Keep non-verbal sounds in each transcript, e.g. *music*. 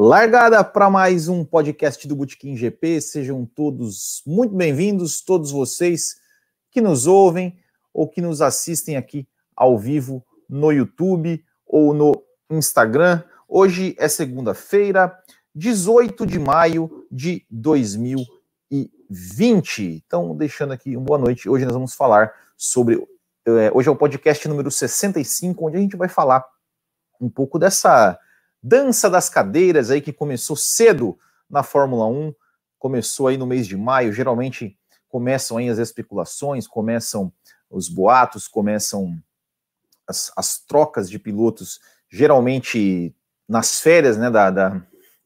Largada para mais um podcast do Botequim GP. Sejam todos muito bem-vindos, todos vocês que nos ouvem ou que nos assistem aqui ao vivo no YouTube ou no Instagram. Hoje é segunda-feira, 18 de maio de 2020. Então, deixando aqui uma boa noite. Hoje nós vamos falar sobre. É, hoje é o podcast número 65, onde a gente vai falar um pouco dessa Dança das cadeiras aí que começou cedo na Fórmula 1, começou aí no mês de maio, geralmente começam aí as especulações, começam os boatos, começam as, as trocas de pilotos, geralmente nas férias né, da, da,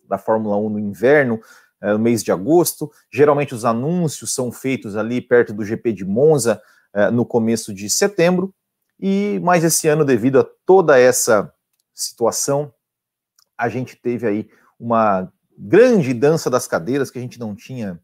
da Fórmula 1 no inverno, é, no mês de agosto. Geralmente os anúncios são feitos ali perto do GP de Monza, é, no começo de setembro. E mais esse ano, devido a toda essa situação, a gente teve aí uma grande dança das cadeiras que a gente não tinha,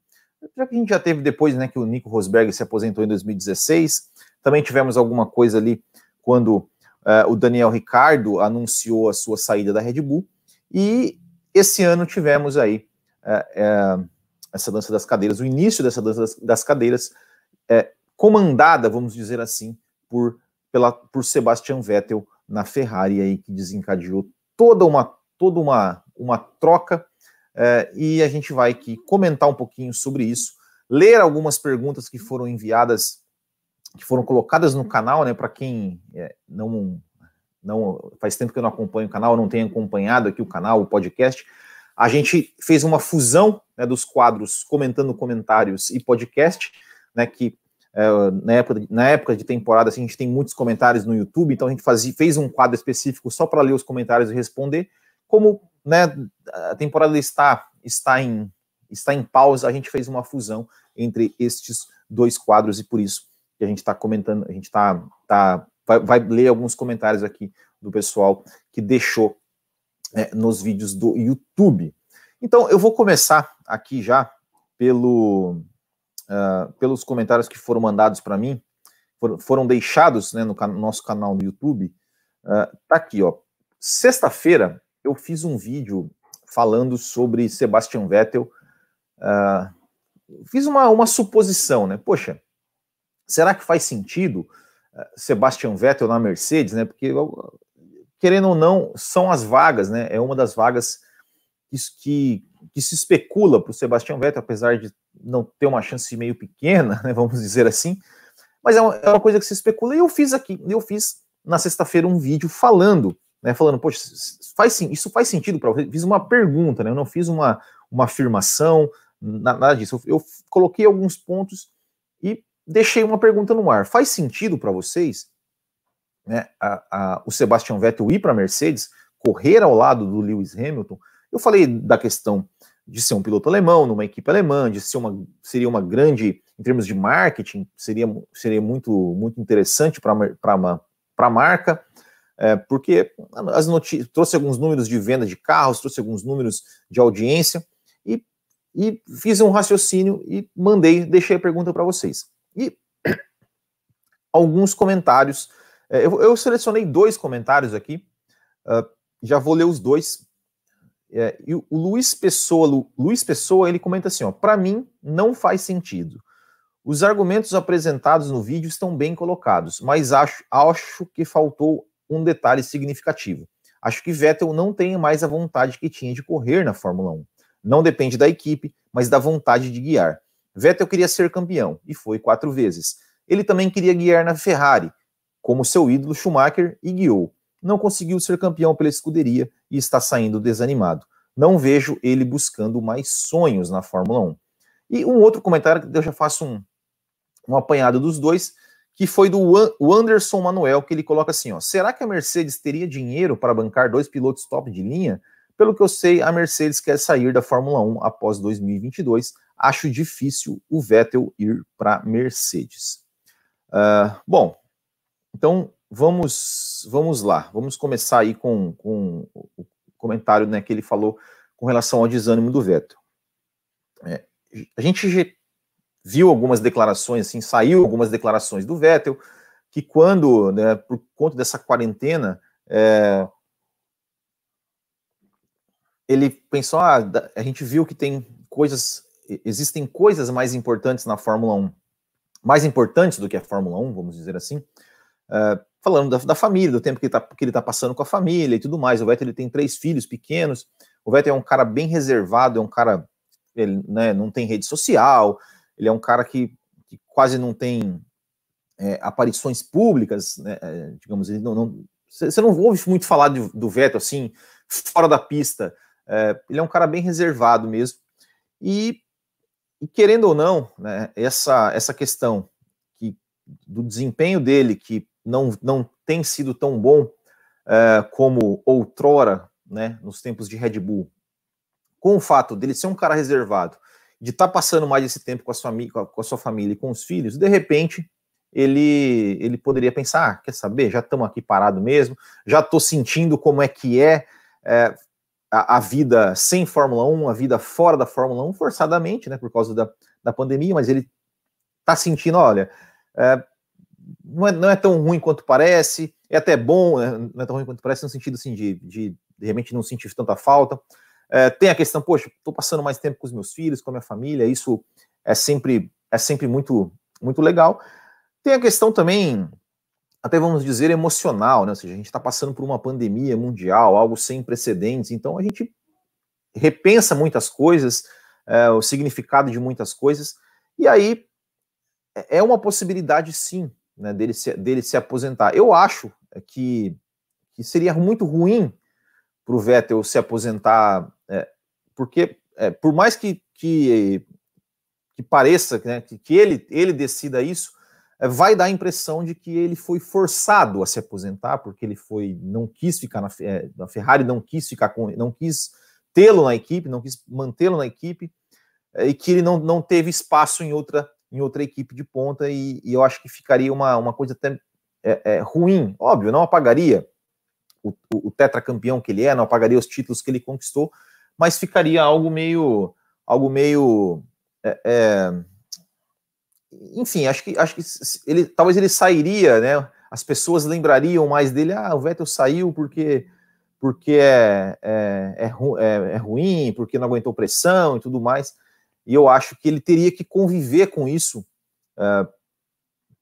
já que a gente já teve depois, né, que o Nico Rosberg se aposentou em 2016, também tivemos alguma coisa ali quando uh, o Daniel Ricardo anunciou a sua saída da Red Bull, e esse ano tivemos aí uh, uh, essa dança das cadeiras, o início dessa dança das, das cadeiras, comandada, vamos dizer assim, por, pela, por Sebastian Vettel na Ferrari aí, que desencadeou toda uma toda uma, uma troca é, e a gente vai aqui comentar um pouquinho sobre isso, ler algumas perguntas que foram enviadas, que foram colocadas no canal, né? Para quem é, não, não faz tempo que eu não acompanho o canal, não tenho acompanhado aqui o canal, o podcast. A gente fez uma fusão né, dos quadros comentando comentários e podcast, né? Que é, na, época, na época de temporada assim, a gente tem muitos comentários no YouTube, então a gente fazia, fez um quadro específico só para ler os comentários e responder como né, a temporada está, está, em, está em pausa, a gente fez uma fusão entre estes dois quadros e por isso que a gente está comentando, a gente está tá, vai, vai, ler alguns comentários aqui do pessoal que deixou é, nos vídeos do YouTube. Então, eu vou começar aqui já pelo, uh, pelos comentários que foram mandados para mim, foram, foram deixados né, no, nosso canal do YouTube. Uh, tá aqui, ó. Sexta-feira, eu fiz um vídeo falando sobre Sebastian Vettel. Uh, fiz uma, uma suposição, né? Poxa, será que faz sentido uh, Sebastian Vettel na Mercedes, né? Porque, querendo ou não, são as vagas, né? É uma das vagas que, que, se especula para o Sebastian Vettel, apesar de não ter uma chance meio pequena, né? Vamos dizer assim. Mas é uma, é uma coisa que se especula. E eu fiz aqui, eu fiz na sexta-feira um vídeo falando né, falando, poxa, faz, isso faz sentido para você? Fiz uma pergunta, né, eu não fiz uma, uma afirmação, nada disso. Eu, eu coloquei alguns pontos e deixei uma pergunta no ar. Faz sentido para vocês né, a, a, o Sebastian Vettel ir para a Mercedes, correr ao lado do Lewis Hamilton? Eu falei da questão de ser um piloto alemão, numa equipe alemã, de ser uma, seria uma grande, em termos de marketing, seria, seria muito, muito interessante para a marca é, porque as notícias trouxe alguns números de venda de carros, trouxe alguns números de audiência e, e fiz um raciocínio e mandei, deixei a pergunta para vocês. E *coughs* alguns comentários, é, eu, eu, selecionei dois comentários aqui, uh, já vou ler os dois. É, e o Luiz Pessoa, Lu, Luiz Pessoa, ele comenta assim, ó, para mim não faz sentido. Os argumentos apresentados no vídeo estão bem colocados, mas acho, acho que faltou um detalhe significativo. Acho que Vettel não tem mais a vontade que tinha de correr na Fórmula 1. Não depende da equipe, mas da vontade de guiar. Vettel queria ser campeão e foi quatro vezes. Ele também queria guiar na Ferrari, como seu ídolo Schumacher, e guiou. Não conseguiu ser campeão pela escuderia e está saindo desanimado. Não vejo ele buscando mais sonhos na Fórmula 1. E um outro comentário que eu já faço um, um apanhado dos dois que foi do Anderson Manuel, que ele coloca assim: ó, será que a Mercedes teria dinheiro para bancar dois pilotos top de linha? Pelo que eu sei, a Mercedes quer sair da Fórmula 1 após 2022. Acho difícil o Vettel ir para Mercedes. Uh, bom, então vamos vamos lá. Vamos começar aí com, com o comentário né, que ele falou com relação ao desânimo do Vettel. É, a gente viu algumas declarações, assim, saiu algumas declarações do Vettel, que quando, né, por conta dessa quarentena, é, ele pensou, ah, a gente viu que tem coisas, existem coisas mais importantes na Fórmula 1, mais importantes do que a Fórmula 1, vamos dizer assim, uh, falando da, da, família, do tempo que, tá, ele está passando com a família e tudo mais. O Vettel ele tem três filhos pequenos, o Vettel é um cara bem reservado, é um cara, ele né, não tem rede social, ele é um cara que, que quase não tem é, aparições públicas, né, é, digamos, ele não, não você não ouve muito falar de, do Vettel assim, fora da pista. É, ele é um cara bem reservado mesmo. E, e querendo ou não, né, essa, essa questão que, do desempenho dele, que não, não tem sido tão bom é, como outrora, né, nos tempos de Red Bull, com o fato dele ser um cara reservado, de estar tá passando mais esse tempo com a, sua, com a sua família e com os filhos, de repente ele, ele poderia pensar, ah, quer saber, já estamos aqui parado mesmo, já estou sentindo como é que é, é a, a, vida sem Fórmula 1, a vida fora da Fórmula 1, forçadamente, né, por causa da, da pandemia, mas ele está sentindo, olha, é, não, é, não é tão ruim quanto parece, é até bom, é, não é tão ruim quanto parece, no sentido assim, de, de, de repente não sentir tanta falta. É, tem a questão, poxa, estou passando mais tempo com os meus filhos, com a minha família, isso é sempre, é sempre muito, muito legal. Tem a questão também até vamos dizer, emocional, né? Ou seja, a gente está passando por uma pandemia mundial, algo sem precedentes, então a gente repensa muitas coisas, é, o significado de muitas coisas, e aí é, é uma possibilidade sim, né, dele se, dele se aposentar. Eu acho que, que seria muito ruim para o Vettel se aposentar, é, porque é, por mais que, que, que pareça né, que, que ele, ele decida isso, é, vai dar a impressão de que ele foi forçado a se aposentar, porque ele foi, não quis ficar na, é, na Ferrari, não quis ficar com, não quis tê-lo na equipe, não quis mantê-lo na equipe, é, e que ele não, não teve espaço em outra, em outra equipe de ponta, e, e eu acho que ficaria uma, uma coisa até é, ruim, óbvio, não apagaria o, o, tetracampeão que ele é, não apagaria os títulos que ele conquistou, mas ficaria algo meio, algo meio é, é enfim, acho que, acho que ele, talvez ele sairia, né? As pessoas lembrariam mais dele. Ah, o Vettel saiu porque porque é, é, é, é, é ruim, porque não aguentou pressão e tudo mais. E eu acho que ele teria que conviver com isso, uh,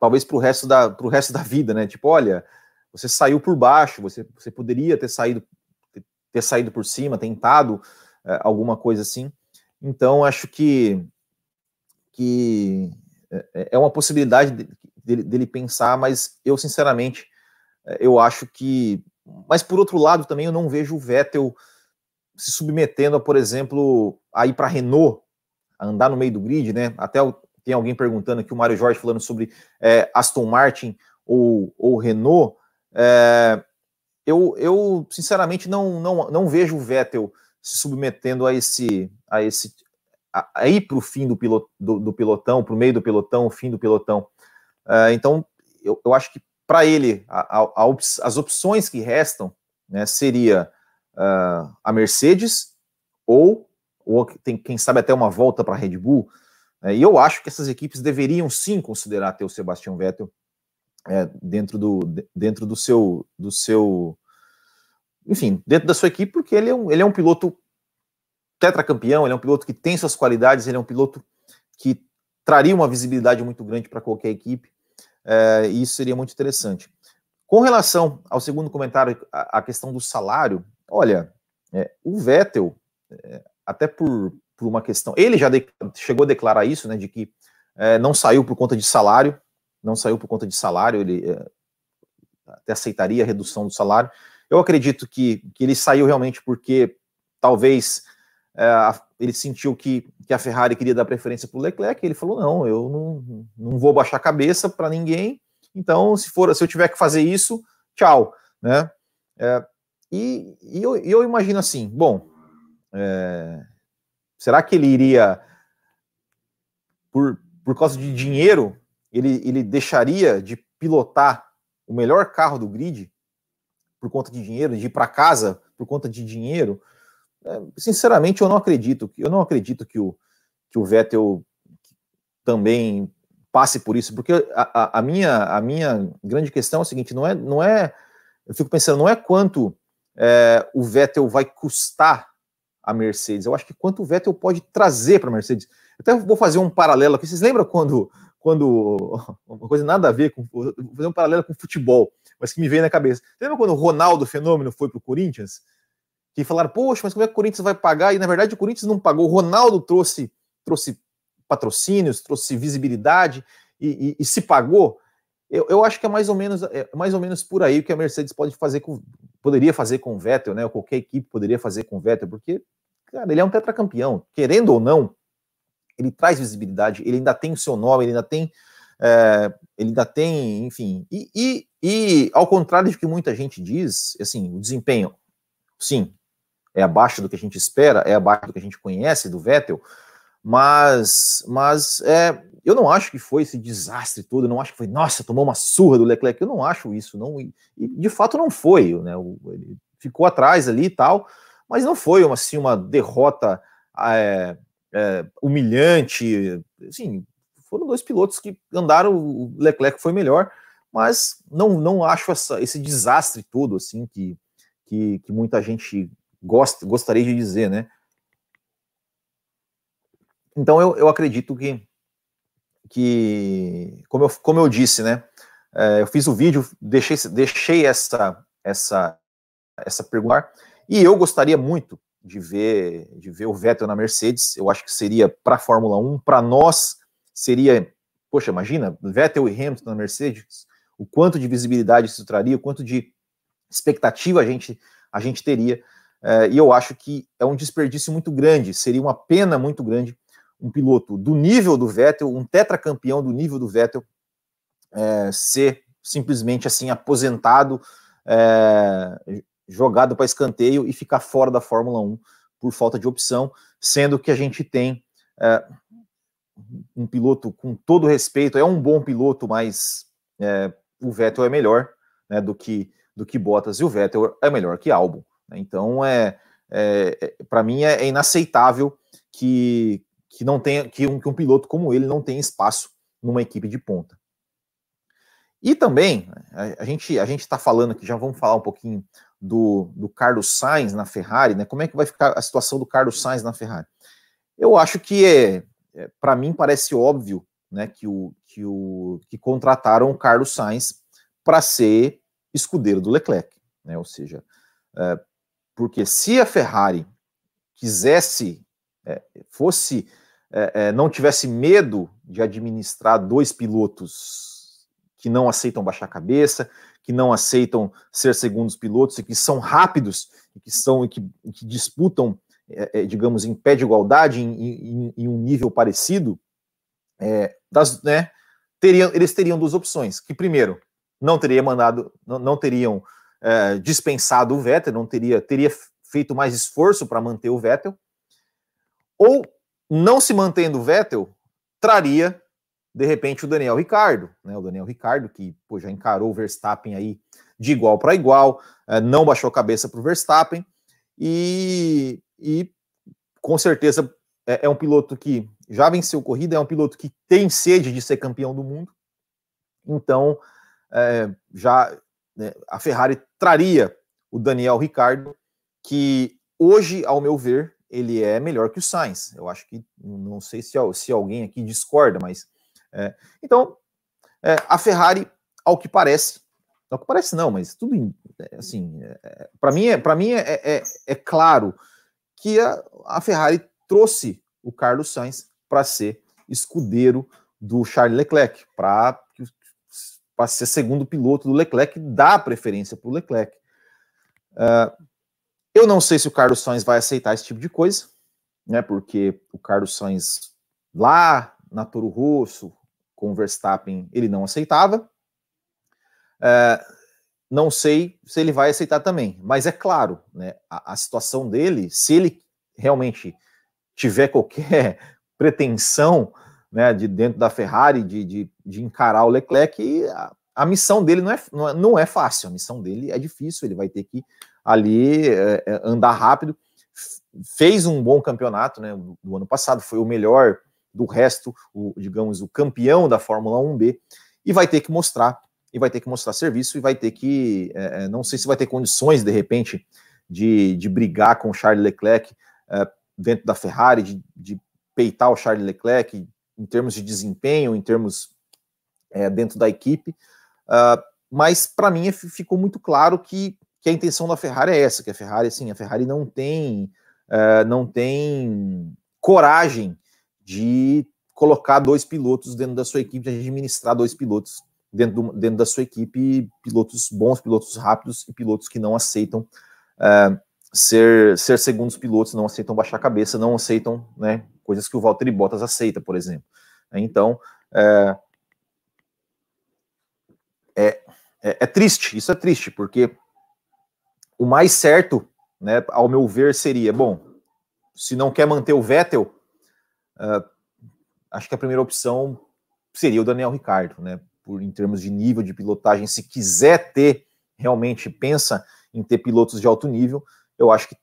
talvez para o resto da resto da vida, né? Tipo, olha, você saiu por baixo, você, você poderia ter saído ter saído por cima, tentado uh, alguma coisa assim. Então, acho que que é, é uma possibilidade dele, dele pensar, mas eu, sinceramente, é, eu acho que. Mas, por outro lado, também eu não vejo o Vettel se submetendo a, por exemplo, a ir para Renault, a andar no meio do grid, né? Até tem alguém perguntando aqui, o Mário Jorge falando sobre é, Aston Martin ou, ou Renault. É, eu, eu, sinceramente, não, não, não vejo o Vettel se submetendo a esse, a esse, a, ir para o fim do, pilot, do, do pelotão, para o meio do pelotão, o fim do pelotão. Uh, então, eu, eu, acho que para ele, a, a, as opções que restam né, seria uh, a Mercedes ou, ou tem, quem sabe até uma volta para a Red Bull. Uh, e eu acho que essas equipes deveriam sim considerar ter o Sebastian Vettel é, dentro, do, dentro do seu do seu enfim, dentro da sua equipe, porque ele é um, ele é um piloto tetracampeão, ele é um piloto que tem suas qualidades, ele é um piloto que traria uma visibilidade muito grande para qualquer equipe, é, e isso seria muito interessante. Com relação ao segundo comentário, a, a questão do salário, olha, é, o Vettel, é, até por, por uma questão, ele já de, chegou a declarar isso, né, de que é, não saiu por conta de salário, não saiu por conta de salário, ele é, até aceitaria a redução do salário. Eu acredito que, que ele saiu realmente porque talvez é, ele sentiu que, que a Ferrari queria dar preferência para o Leclerc, ele falou: não, eu não, não vou baixar a cabeça para ninguém, então se for se eu tiver que fazer isso, tchau. Né? É, e, e eu, eu, imagino assim: bom, será que ele iria, por, por causa de dinheiro, ele, ele deixaria de pilotar o melhor carro do grid por conta de dinheiro, de ir para casa por conta de dinheiro? É, sinceramente, eu não acredito. Eu não acredito que o, que o Vettel também passe por isso, porque a, a, a, minha, a minha grande questão é o seguinte: não é, não é eu fico pensando, não é quanto é, o Vettel vai custar a Mercedes, eu acho que quanto o Vettel pode trazer para a Mercedes. Até vou fazer um paralelo aqui. Vocês lembram quando, quando *laughs* uma coisa nada a ver com vou fazer um paralelo com futebol, mas que me veio na cabeça. Você lembra quando o Ronaldo Fenômeno foi para o Corinthians? Que falaram, poxa, mas como é que o Corinthians vai pagar? E na verdade o Corinthians não pagou. O Ronaldo trouxe, trouxe patrocínios, trouxe visibilidade e, e, e se pagou. Eu, eu, acho que é mais ou menos é mais ou menos por aí que a Mercedes pode fazer com, poderia fazer com o Vettel, né? Ou qualquer equipe poderia fazer com o Vettel, porque cara, ele é um tetracampeão, querendo ou não, ele traz visibilidade, ele ainda tem o seu nome, ele ainda tem, é, ele ainda tem, enfim, e, e, e, ao contrário de que muita gente diz, assim, o desempenho, sim, é abaixo do que a gente espera, é abaixo do que a gente conhece do Vettel, mas, mas é, eu não acho que foi esse desastre todo, eu não acho que foi, nossa, tomou uma surra do Leclerc, eu não acho isso, não, e, e de fato não foi, né, ele ficou atrás ali e tal, mas não foi uma, assim, uma derrota é, é, humilhante. Assim, foram dois pilotos que andaram, o Leclerc foi melhor, mas não, não acho essa, esse desastre todo assim que, que, que muita gente gosta, gostaria de dizer, né? Então eu, eu acredito que, que como, eu, como eu disse, né? É, eu fiz o vídeo, deixei, deixei essa, essa, essa pergunta e eu gostaria muito de ver, de ver o Vettel na Mercedes. Eu acho que seria para a Fórmula 1, para nós seria, poxa, imagina, Vettel e Hamilton na Mercedes, o quanto de visibilidade isso traria, o quanto de expectativa a gente, a gente teria. É, e eu acho que é um desperdício muito grande, seria uma pena muito grande um piloto do nível do Vettel, um tetracampeão do nível do Vettel, é, ser simplesmente assim aposentado, é, jogado para escanteio e ficar fora da Fórmula 1 por falta de opção, sendo que a gente tem é, um piloto com todo respeito, é um bom piloto, mas é, o Vettel é melhor né, do que do que Bottas e o Vettel é melhor que Albon. Né? Então é, é, é para mim é, é, inaceitável que, que não tenha que um, que um piloto como ele não tenha espaço numa equipe de ponta. E também a, a gente a gente está falando aqui, já vamos falar um pouquinho do, do Carlos Sainz na Ferrari, né? Como é que vai ficar a situação do Carlos Sainz na Ferrari? Eu acho que é, é para mim parece óbvio, né, que o que o que contrataram o Carlos Sainz para ser escudeiro do Leclerc, né? Ou seja, é, porque se a Ferrari quisesse é, fosse é, é não tivesse medo de administrar dois pilotos que não aceitam baixar a cabeça, que não aceitam ser segundos pilotos e que são rápidos e que são e que, que disputam, é, é, digamos, em pé de igualdade, em, em, em um nível parecido, é, das, né, teriam, eles teriam duas opções. Que primeiro, não teria mandado, não, não teriam é, dispensado o Vettel, não teria, teria feito mais esforço para manter o Vettel, ou não se mantendo o Vettel, traria de repente o Daniel Ricardo, né? O Daniel Ricardo, que pô, já encarou o Verstappen aí de igual para igual, é, não baixou a cabeça para o Verstappen, e, e com certeza é, é, um piloto que já venceu corrida, é um piloto que tem sede de ser campeão do mundo, então é, já né, a Ferrari traria o Daniel Ricardo, que hoje, ao meu ver, ele é melhor que o Sainz. Eu acho que não sei se, se alguém aqui discorda, mas é, então, é, a Ferrari, ao que parece, ao que parece não, mas tudo é, assim, é, para mim, é, para mim é, é, é, claro que a, a Ferrari trouxe o Carlos Sainz para ser escudeiro do Charles Leclerc, para ser segundo piloto do Leclerc, dá preferência para o Leclerc. Uh, eu não sei se o Carlos Sainz vai aceitar esse tipo de coisa, né? Porque o Carlos Sainz lá na Toro Rosso, com o Verstappen, ele não aceitava. É, não sei se ele vai aceitar também, mas é claro, né, a, a, situação dele, se ele realmente tiver qualquer *laughs* pretensão né, de dentro da Ferrari de, de, de encarar o Leclerc, a, a missão dele não é, não é, não, é, fácil, a missão dele é difícil, ele vai ter que ali é, é andar rápido. Fez um bom campeonato né, do ano passado, foi o melhor do resto, o, digamos, o campeão da Fórmula 1B, e vai ter que mostrar, e vai ter que mostrar serviço, e vai ter que, é, é, não sei se vai ter condições, de repente, de, de brigar com o Charles Leclerc é, dentro da Ferrari, de, de, peitar o Charles Leclerc em termos de desempenho, em termos é, dentro da equipe. Uh, mas para mim ficou muito claro que, que a intenção da Ferrari é essa, que a Ferrari, assim, a Ferrari não tem, uh, não tem coragem de colocar dois pilotos dentro da sua equipe, de administrar dois pilotos dentro, do, dentro da sua equipe, pilotos bons, pilotos rápidos e pilotos que não aceitam uh, ser, ser segundos pilotos, não aceitam baixar a cabeça, não aceitam né, coisas que o Valtteri Bottas aceita, por exemplo. Então, é, é, é, é, triste, isso é triste, porque o mais certo, né, ao meu ver, seria, bom, se não quer manter o Vettel, uh, acho que a primeira opção seria o Daniel Ricardo, né? Por, em termos de nível de pilotagem, se quiser ter, realmente pensa em ter pilotos de alto nível, eu acho que,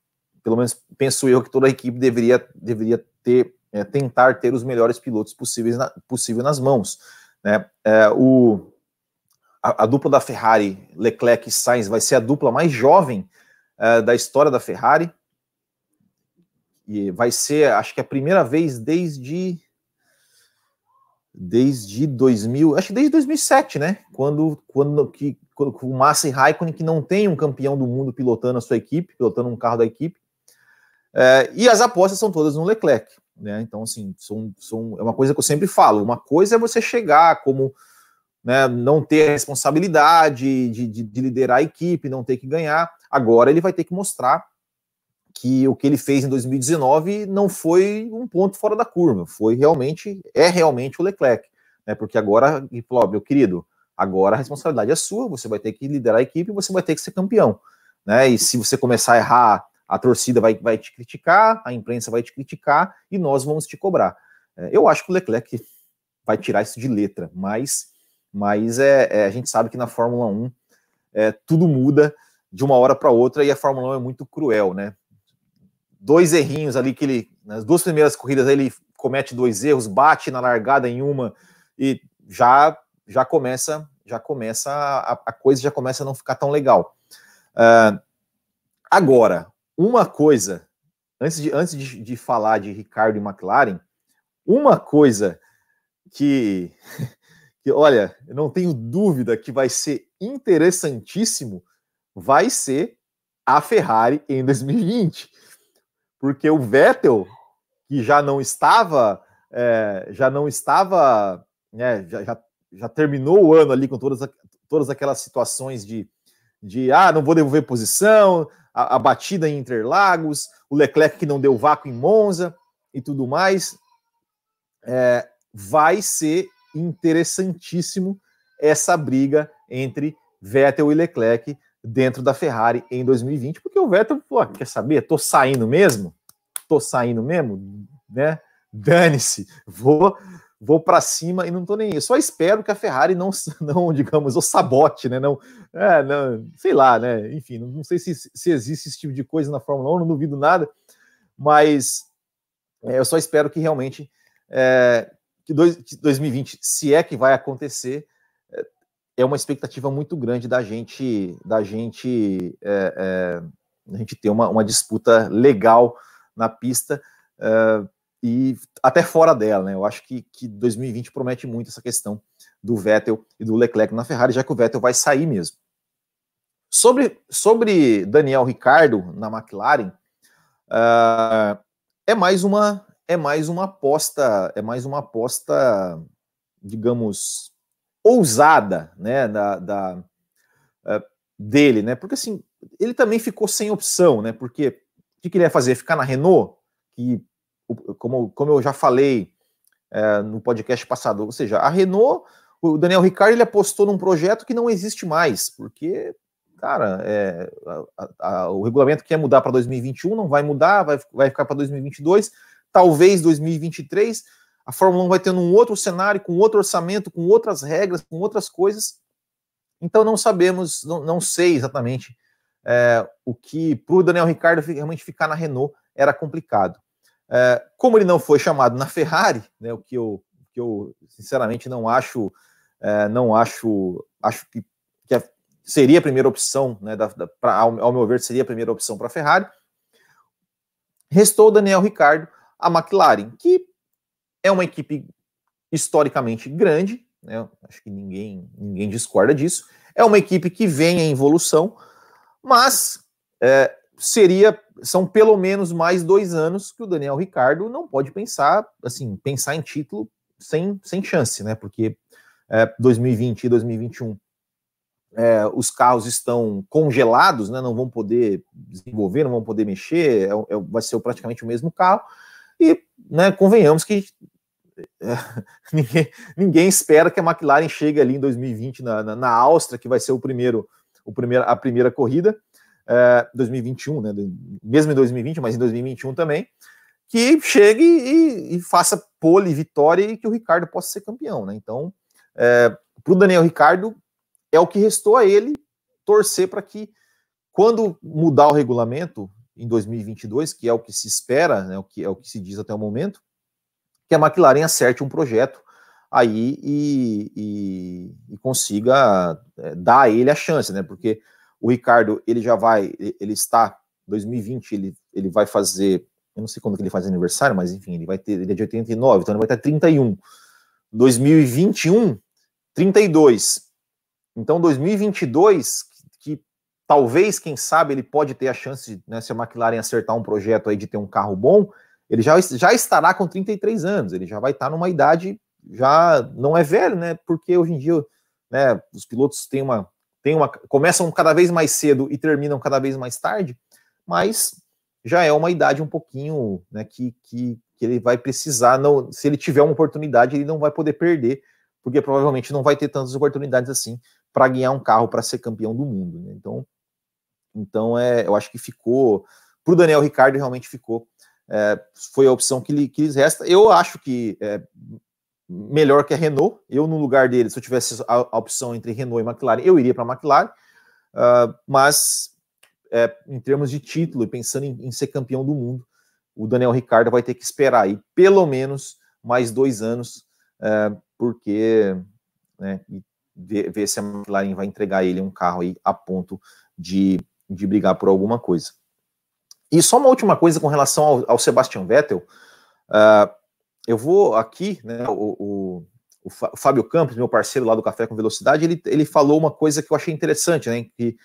pelo menos penso eu, que toda a equipe deveria, deveria ter, é, tentar ter os melhores pilotos possíveis na, possível nas mãos. Né? É, o, a, a, dupla da Ferrari, Leclerc e Sainz, vai ser a dupla mais jovem é, da história da Ferrari. E vai ser, acho que a primeira vez desde desde 2000, acho que desde 2007, né? Quando, quando que quando, o Massa e Raikkonen que não tem um campeão do mundo pilotando a sua equipe, pilotando um carro da equipe. É, e as apostas são todas no Leclerc, né? Então, assim, são, são, é uma coisa que eu sempre falo. Uma coisa é você chegar como né, não ter a responsabilidade de, de, de liderar a equipe, não ter que ganhar. Agora ele vai ter que mostrar que o que ele fez em 2019 não foi um ponto fora da curva, foi realmente, é realmente o Leclerc, né? Porque agora, e falou, meu querido, agora a responsabilidade é sua, você vai ter que liderar a equipe, você vai ter que ser campeão, né? E se você começar a errar, a torcida vai, vai te criticar, a imprensa vai te criticar e nós vamos te cobrar. É, eu acho que o Leclerc vai tirar isso de letra, mas, mas é, é a gente sabe que na Fórmula 1 é, tudo muda de uma hora para outra e a Fórmula 1 é muito cruel, né? Dois errinhos ali que ele, nas duas primeiras corridas, ele comete dois erros, bate na largada em uma e já já começa já começa a, a coisa já começa a não ficar tão legal. Uh, agora, uma coisa antes de antes de, de falar de Ricardo e McLaren, uma coisa que *laughs* que olha, eu não tenho dúvida que vai ser interessantíssimo, vai ser a Ferrari em 2020 porque o Vettel, que já não estava, é, já não estava, né, já, já, já, terminou o ano ali com todas, todas aquelas situações de, de ah, não vou devolver posição, a, a batida em Interlagos, o Leclerc que não deu vácuo em Monza e tudo mais, é, vai ser interessantíssimo essa briga entre Vettel e Leclerc dentro da Ferrari em 2020, porque o Vettel, pô, quer saber? Tô saindo mesmo? Tô saindo mesmo, né? Dane-se, vou vou para cima e não tô nem aí. Só espero que a Ferrari não, *laughs* não digamos, o sabote, né? Não, é, não, sei lá, né? Enfim, não, não sei se, se existe esse tipo de coisa na Fórmula 1, não duvido nada, mas é, eu só espero que realmente é, que 2020, se é que vai acontecer, é uma expectativa muito grande da gente, da gente, é, é, a gente ter uma, uma disputa legal na pista é, e até fora dela, né? Eu acho que, que 2020 promete muito essa questão do Vettel e do Leclerc na Ferrari, já que o Vettel vai sair mesmo. Sobre, sobre Daniel Ricardo na McLaren, uh, é mais uma é mais uma aposta é mais uma aposta digamos ousada, né, da, da uh, dele, né? Porque assim, ele também ficou sem opção, né? Porque o que, que ele ia fazer? Ficar na Renault, que como, como eu já falei é, no podcast passado, ou seja, a Renault, o Daniel Ricciardo ele apostou num projeto que não existe mais, porque cara, é, a, a, o regulamento quer mudar para 2021, não vai mudar, vai, vai ficar para 2022, talvez 2023 a Fórmula 1 vai tendo um outro cenário, com outro orçamento, com outras regras, com outras coisas. Então não sabemos, não, não sei exatamente é, o que para o Daniel Ricardo realmente ficar na Renault era complicado. É, como ele não foi chamado na Ferrari, né, o que eu, que eu sinceramente não acho, é, não acho, acho que, que seria a primeira opção, né, da, da, pra, ao, ao meu ver seria a primeira opção para a Ferrari. restou o Daniel Ricardo, a McLaren, que é uma equipe historicamente grande, né? acho que ninguém, ninguém discorda disso. É uma equipe que vem em evolução, mas é, seria são pelo menos mais dois anos que o Daniel Ricardo não pode pensar assim pensar em título sem, sem chance, né? Porque é, 2020 e 2021 é, os carros estão congelados, né? Não vão poder desenvolver, não vão poder mexer, é, é vai ser praticamente o mesmo carro. E, né, convenhamos que *laughs* ninguém, ninguém, espera que a McLaren chegue ali em 2020 na, na, na Áustria, que vai ser o primeiro, o primeiro, a primeira corrida, é, 2021, né? Mesmo em 2020, mas em 2021 também, que chegue e, e faça pole, vitória e que o Ricardo possa ser campeão, né? Então, é, para o Daniel Ricardo, é o que restou a ele torcer para que, quando mudar o regulamento em 2022, que é o que se espera, né, o que é o que se diz até o momento, que a McLaren acerte um projeto aí e, e, e consiga é, dar a ele a chance, né? Porque o Ricardo, ele já vai, ele está 2020, ele, ele vai fazer, eu não sei quando que ele faz aniversário, mas enfim, ele vai ter, ele é de 89, então ele vai ter 31. 2021, 32. Então 2022, que, que talvez, quem sabe, ele pode ter a chance, né, se a McLaren acertar um projeto aí de ter um carro bom, ele já, já estará com 33 anos, ele já vai estar numa idade, já não é velho, né? Porque hoje em dia, né, os pilotos têm uma, têm uma. começam cada vez mais cedo e terminam cada vez mais tarde, mas já é uma idade um pouquinho né, que, que, que ele vai precisar, não, se ele tiver uma oportunidade, ele não vai poder perder, porque provavelmente não vai ter tantas oportunidades assim para ganhar um carro para ser campeão do mundo. Né? Então, então é, eu acho que ficou. Para o Daniel Ricardo, realmente ficou é, foi a opção que, lhe, que lhes resta. Eu acho que é melhor que a Renault. Eu, no lugar dele, se eu tivesse a, a opção entre Renault e McLaren, eu iria para a McLaren. Uh, mas, é, em termos de título e pensando em, em, ser campeão do mundo, o Daniel Ricardo vai ter que esperar aí pelo menos mais dois anos, é, porque né, ver, ver se a McLaren vai entregar ele um carro aí a ponto de, de brigar por alguma coisa. E só uma última coisa com relação ao, ao Sebastian Vettel. Uh, eu vou aqui, né, o, o, o, Fábio Campos, meu parceiro lá do Café com Velocidade, ele, ele falou uma coisa que eu achei interessante, né, que,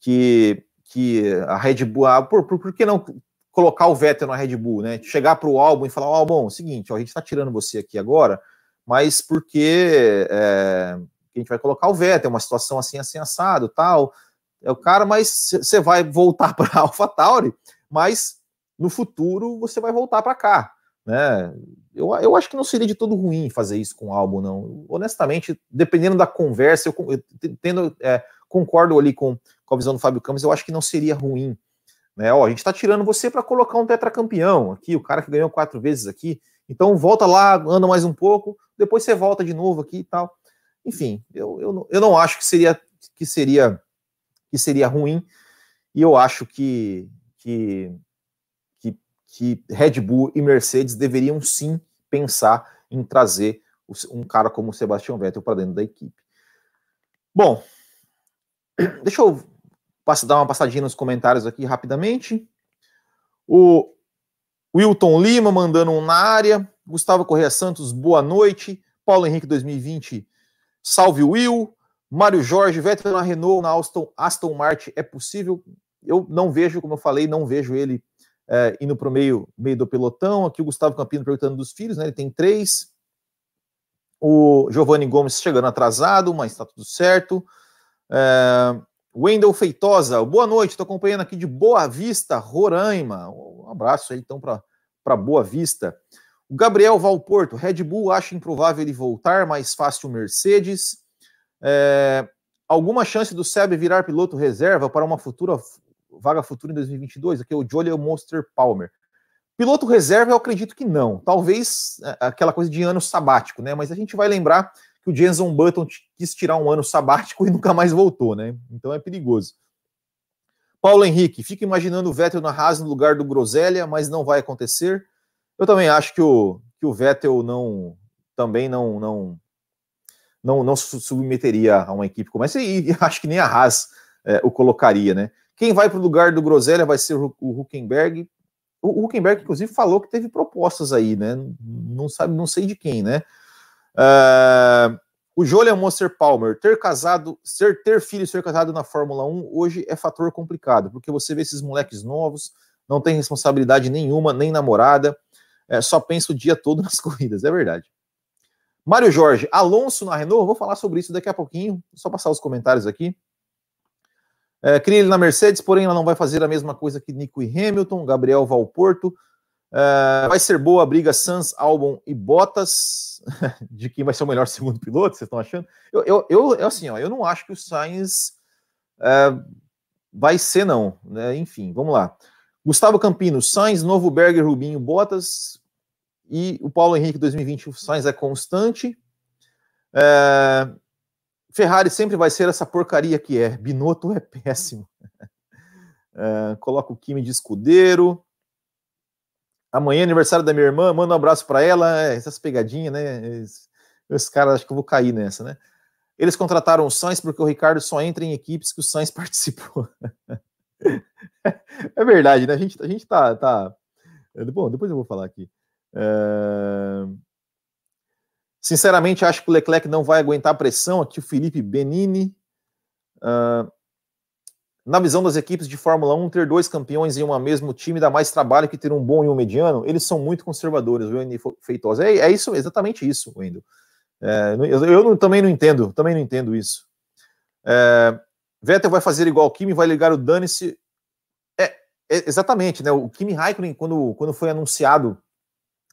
que, que a Red Bull, ah, por, por, por que não colocar o Vettel na Red Bull, né, chegar para o álbum e falar, ó, oh, bom, é o seguinte, ó, a gente está tirando você aqui agora, mas porque é, a gente vai colocar o Vettel, uma situação assim, assim, assado, tal, é o cara, mas você vai voltar *laughs* para a AlphaTauri, mas no futuro você vai voltar para cá, né? Eu, eu acho que não seria de todo ruim fazer isso com o álbum, não. Honestamente, dependendo da conversa, eu, eu tendo, é, concordo ali com, com a visão do Fábio Campos, eu acho que não seria ruim. Né? Ó, a gente está tirando você para colocar um tetracampeão aqui, o cara que ganhou quatro vezes aqui. Então volta lá, anda mais um pouco, depois você volta de novo aqui e tal. Enfim, eu, eu, eu não acho que seria que seria que seria ruim. E eu acho que, que, que, que Red Bull e Mercedes deveriam sim pensar em trazer um cara como o Sebastian Vettel para dentro da equipe. Bom, *clears throat* deixa eu dar uma passadinha nos comentários aqui rapidamente. O Wilton Lima mandando um na área. Gustavo Correia Santos, boa noite. Paulo Henrique 2020, salve Will. Mário Jorge, Vettel na Renault, na Aston, Aston Martin, é possível? Eu não vejo, como eu falei, não vejo ele é, indo para o meio, meio do pelotão. Aqui o Gustavo Campino perguntando dos filhos, né? Ele tem três. O Giovanni Gomes chegando atrasado, mas está tudo certo. É, Wendel Feitosa, boa noite, estou acompanhando aqui de Boa Vista, Roraima. Um abraço aí então para Boa Vista. O Gabriel Valporto, Red Bull acha improvável ele voltar, mais fácil Mercedes. É, alguma chance do Seb virar piloto reserva para uma futura vaga futura em 2022? Aqui é o Jolly Monster Palmer. Piloto reserva, eu acredito que não. Talvez é, aquela coisa de ano sabático, né? Mas a gente vai lembrar que o Jenson Button quis tirar um ano sabático *laughs* e nunca mais voltou, né? Então é perigoso. Paulo Henrique, fica imaginando o Vettel na Haas no lugar do Groselha, mas não vai acontecer. Eu também acho que o, que o Vettel não também não, não não, não submeteria a uma equipe como essa, e, e *laughs* acho que nem a Haas é, o colocaria, né? Quem vai para o lugar do Groselha vai ser o, Huckenberg. o Huckenberg, inclusive, falou que teve propostas aí, né? Não sabe, não sei de quem, né? Uh, o Julian Monster Palmer, ter casado, ser, ter filho e ser casado na Fórmula 1 hoje é fator complicado, porque você vê esses moleques novos, não tem responsabilidade nenhuma, nem namorada, é, só pensa o dia todo *laughs* nas corridas, é verdade. Mário Jorge, Alonso na Renault, vou falar sobre isso daqui a pouquinho, só passar os comentários aqui. É, ele na Mercedes, porém ela não vai fazer a mesma coisa que Nico e Hamilton, Gabriel Valporto. É, vai ser boa a briga Sans, Albon e Bottas, *laughs* de quem vai ser o melhor *laughs* segundo piloto, vocês estão achando? Eu, eu, eu, eu, assim, ó, eu não acho que o Sainz é, vai ser, não. Né? Enfim, vamos lá. Gustavo Campino, Sainz, Novo Berger, Rubinho, Bottas. E o Paulo Henrique 2020, o Sainz é constante. É, Ferrari sempre vai ser essa porcaria que é. Binotto é péssimo. *laughs* É, coloca o Kimi de escudeiro. Amanhã é aniversário da minha irmã, manda um abraço para ela. É, essas pegadinhas, né? Esse cara, acho que eu vou cair nessa, né? Eles contrataram o Sainz porque o Ricardo só entra em equipes que o Sainz *laughs* participou. é verdade, né? A gente, a gente tá, tá. Bom, depois eu vou falar aqui. É... Sinceramente, acho que o Leclerc não vai aguentar a pressão. Aqui o Felipe Benini. Uh, na visão das equipes de Fórmula 1, ter dois campeões em um mesmo time dá mais trabalho que ter um bom e um mediano. Eles são muito conservadores, o Wendy Feitosa. É, é isso, exatamente isso, Wendel. É, eu, eu não, também não entendo, também não entendo isso. É, Vettel vai fazer igual o Kimi, vai ligar o dane-se. É, é, exatamente, né? O Kimi Raikkonen, quando, quando foi anunciado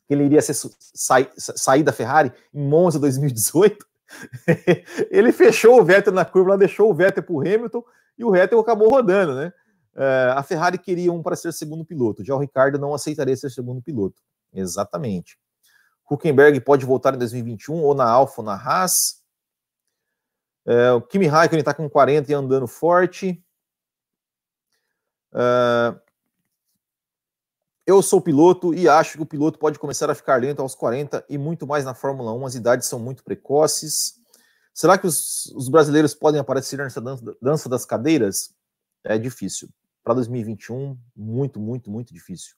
que ele iria ser, sair, sair da Ferrari em Monza 2018, *laughs* ele fechou o Vettel na curva, deixou o Vettel para o Hamilton e o Vettel acabou rodando, né? Uh, a Ferrari queria um para ser segundo piloto, já o Ricardo não aceitaria ser segundo piloto. Exatamente. Huckenberg pode voltar em 2021 ou na Alfa ou na Haas. Uh, o Kimi Raikkonen está com 40 e andando forte. Uh, eu sou piloto e acho que o piloto pode começar a ficar lento aos 40 e muito mais na Fórmula 1. As idades são muito precoces. Será que os, os brasileiros podem aparecer nessa dança, dança das cadeiras? É difícil. Para 2021, muito, muito, muito difícil.